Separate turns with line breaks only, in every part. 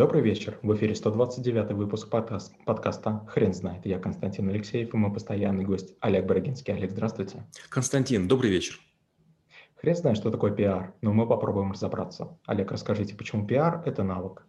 Добрый вечер. В эфире 129 выпуск подкаст, подкаста «Хрен знает». Я Константин Алексеев и мой постоянный гость Олег Бородинский. Олег, здравствуйте.
Константин, добрый вечер.
Хрен знает, что такое пиар, но мы попробуем разобраться. Олег, расскажите, почему пиар – это навык?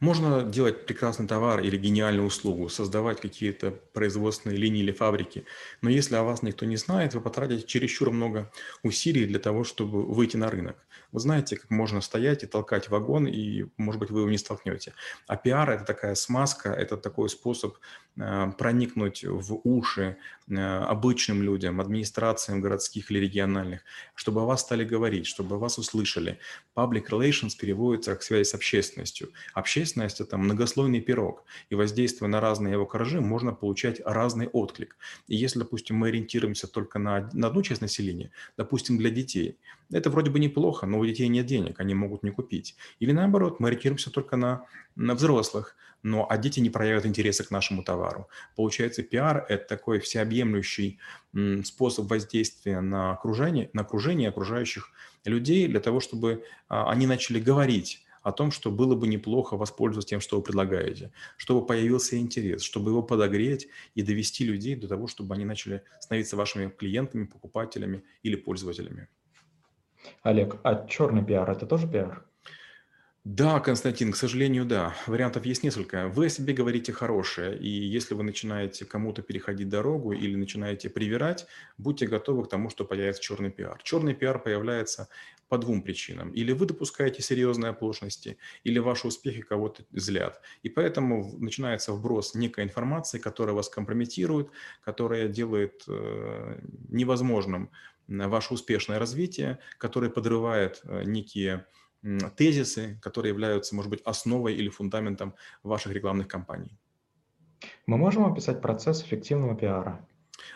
Можно делать прекрасный товар или гениальную услугу, создавать какие-то производственные линии или фабрики, но если о вас никто не знает, вы потратите чересчур много усилий для того, чтобы выйти на рынок. Вы знаете, как можно стоять и толкать вагон, и, может быть, вы его не столкнете. А пиар – это такая смазка, это такой способ э, проникнуть в уши э, обычным людям, администрациям городских или региональных, чтобы о вас стали говорить, чтобы о вас услышали. Public relations переводится как связь с общественностью. Общественность Ответственность – это многослойный пирог, и воздействуя на разные его коржи, можно получать разный отклик. И если, допустим, мы ориентируемся только на, на одну часть населения, допустим, для детей, это вроде бы неплохо, но у детей нет денег, они могут не купить. Или наоборот, мы ориентируемся только на, на взрослых, но а дети не проявят интереса к нашему товару. Получается, пиар – это такой всеобъемлющий способ воздействия на окружение, на окружение окружающих людей для того, чтобы а, они начали говорить о том, что было бы неплохо воспользоваться тем, что вы предлагаете, чтобы появился интерес, чтобы его подогреть и довести людей до того, чтобы они начали становиться вашими клиентами, покупателями или пользователями.
Олег, а черный пиар – это тоже пиар?
Да, Константин, к сожалению, да. Вариантов есть несколько. Вы о себе говорите хорошее, и если вы начинаете кому-то переходить дорогу или начинаете привирать, будьте готовы к тому, что появится черный пиар. Черный пиар появляется по двум причинам. Или вы допускаете серьезные оплошности, или ваши успехи кого-то злят. И поэтому начинается вброс некой информации, которая вас компрометирует, которая делает э, невозможным ваше успешное развитие, которая подрывает э, некие тезисы, которые являются, может быть, основой или фундаментом ваших рекламных кампаний.
Мы можем описать процесс эффективного пиара.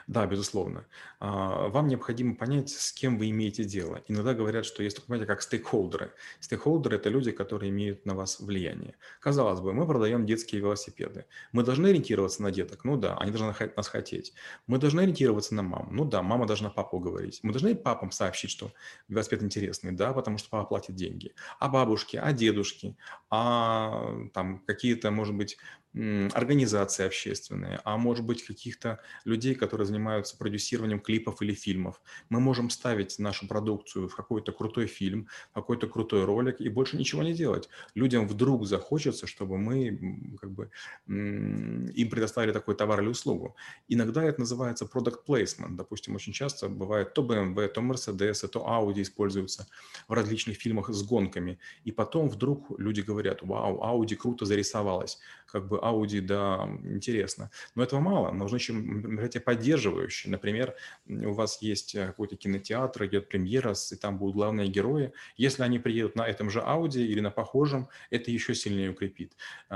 Да, безусловно. А, вам необходимо понять, с кем вы имеете дело. Иногда говорят, что есть понятие, как стейкхолдеры. Стейкхолдеры – это люди, которые имеют на вас влияние. Казалось бы, мы продаем детские велосипеды. Мы должны ориентироваться на деток? Ну да, они должны нас хотеть. Мы должны ориентироваться на маму? Ну да, мама должна папу говорить. Мы должны папам сообщить, что велосипед интересный? Да, потому что папа платит деньги. А бабушки, а дедушки, а там какие-то, может быть, организации общественные, а может быть каких-то людей, которые занимаются продюсированием клипов или фильмов. Мы можем ставить нашу продукцию в какой-то крутой фильм, какой-то крутой ролик и больше ничего не делать. Людям вдруг захочется, чтобы мы как бы им предоставили такой товар или услугу. Иногда это называется product placement. Допустим, очень часто бывает то BMW, то Mercedes, то Audi используются в различных фильмах с гонками. И потом вдруг люди говорят, вау, Audi круто зарисовалась. Как бы Audi, да, интересно. Но этого мало, нужны еще мероприятия поддерживающие. Например, у вас есть э, какой-то кинотеатр, идет премьера, и там будут главные герои. Если они приедут на этом же Audi или на похожем, это еще сильнее укрепит э,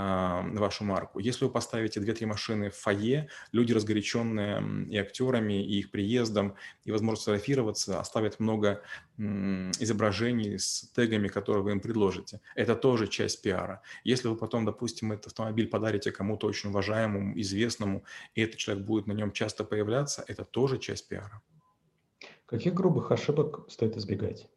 вашу марку. Если вы поставите 2-3 машины в фойе, люди, разгоряченные и актерами, и их приездом, и возможность фотографироваться, оставят много изображений с тегами, которые вы им предложите. Это тоже часть пиара. Если вы потом, допустим, этот автомобиль подарите кому-то очень уважаемому, известному, и этот человек будет на нем часто появляться, это тоже часть пиара.
Каких грубых ошибок стоит избегать?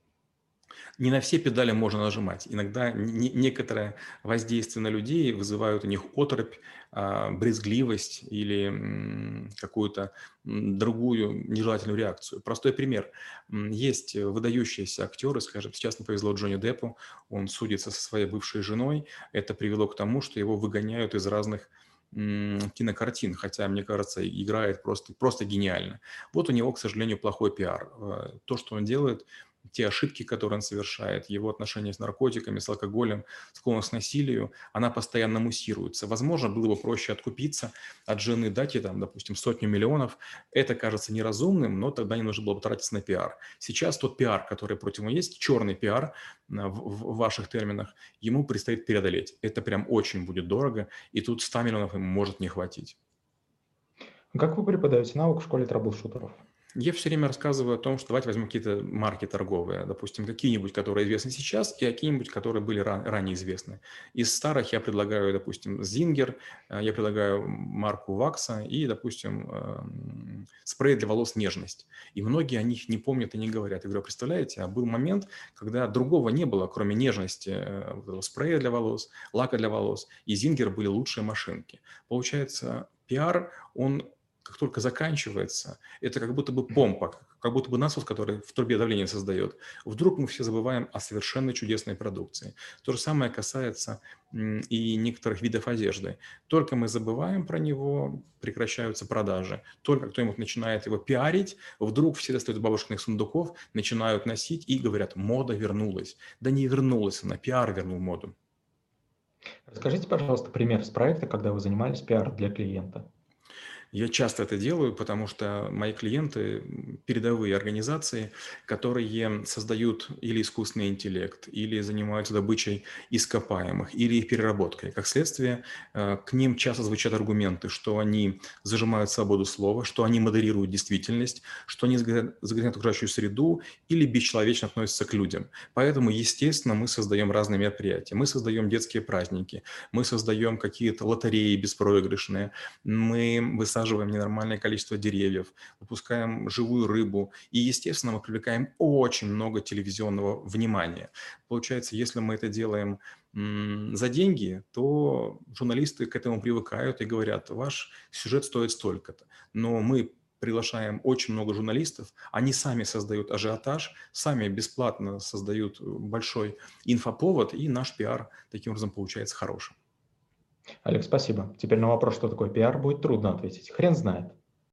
Не на все педали можно нажимать. Иногда некоторое воздействие на людей вызывают у них оторопь, а, брезгливость или какую-то другую нежелательную реакцию. Простой пример. Есть выдающиеся актеры, скажем, сейчас не повезло Джонни Деппу, он судится со своей бывшей женой. Это привело к тому, что его выгоняют из разных кинокартин, хотя, мне кажется, играет просто, просто гениально. Вот у него, к сожалению, плохой пиар. Э, то, что он делает, те ошибки, которые он совершает, его отношения с наркотиками, с алкоголем, склонность к насилию, она постоянно муссируется. Возможно, было бы проще откупиться от жены, дать ей, там, допустим, сотню миллионов. Это кажется неразумным, но тогда не нужно было бы тратиться на пиар. Сейчас тот пиар, который против него есть, черный пиар в, в ваших терминах, ему предстоит преодолеть. Это прям очень будет дорого, и тут 100 миллионов ему может не хватить.
Как вы преподаете навык в школе трэблшутеров?
Я все время рассказываю о том, что давайте возьмем какие-то марки торговые, допустим, какие-нибудь, которые известны сейчас, и какие-нибудь, которые были ран, ранее известны. Из старых я предлагаю, допустим, Zinger, э, я предлагаю марку Вакса и, допустим, эм, спрей для волос «Нежность». И многие о них не помнят и не говорят. Я говорю, представляете, а был момент, когда другого не было, кроме «Нежности», э, спрея для волос, лака для волос, и Zinger были лучшие машинки. Получается, пиар, он как только заканчивается, это как будто бы помпа, как будто бы насос, который в трубе давление создает. Вдруг мы все забываем о совершенно чудесной продукции. То же самое касается и некоторых видов одежды. Только мы забываем про него, прекращаются продажи. Только кто-нибудь начинает его пиарить, вдруг все достают бабушкиных сундуков, начинают носить и говорят, мода вернулась. Да не вернулась она, пиар вернул моду.
Расскажите, пожалуйста, пример с проекта, когда вы занимались пиар для клиента.
Я часто это делаю, потому что мои клиенты – передовые организации, которые создают или искусственный интеллект, или занимаются добычей ископаемых, или их переработкой. Как следствие, э, к ним часто звучат аргументы, что они зажимают свободу слова, что они модерируют действительность, что они загрязняют окружающую среду или бесчеловечно относятся к людям. Поэтому, естественно, мы создаем разные мероприятия. Мы создаем детские праздники, мы создаем какие-то лотереи беспроигрышные, мы высаживаем высаживаем ненормальное количество деревьев, выпускаем живую рыбу, и, естественно, мы привлекаем очень много телевизионного внимания. Получается, если мы это делаем за деньги, то журналисты к этому привыкают и говорят, ваш сюжет стоит столько-то. Но мы приглашаем очень много журналистов, они сами создают ажиотаж, сами бесплатно создают большой инфоповод, и наш пиар таким образом получается хорошим.
Олег, спасибо. Теперь на вопрос, что такое пиар, будет трудно ответить. Хрен знает.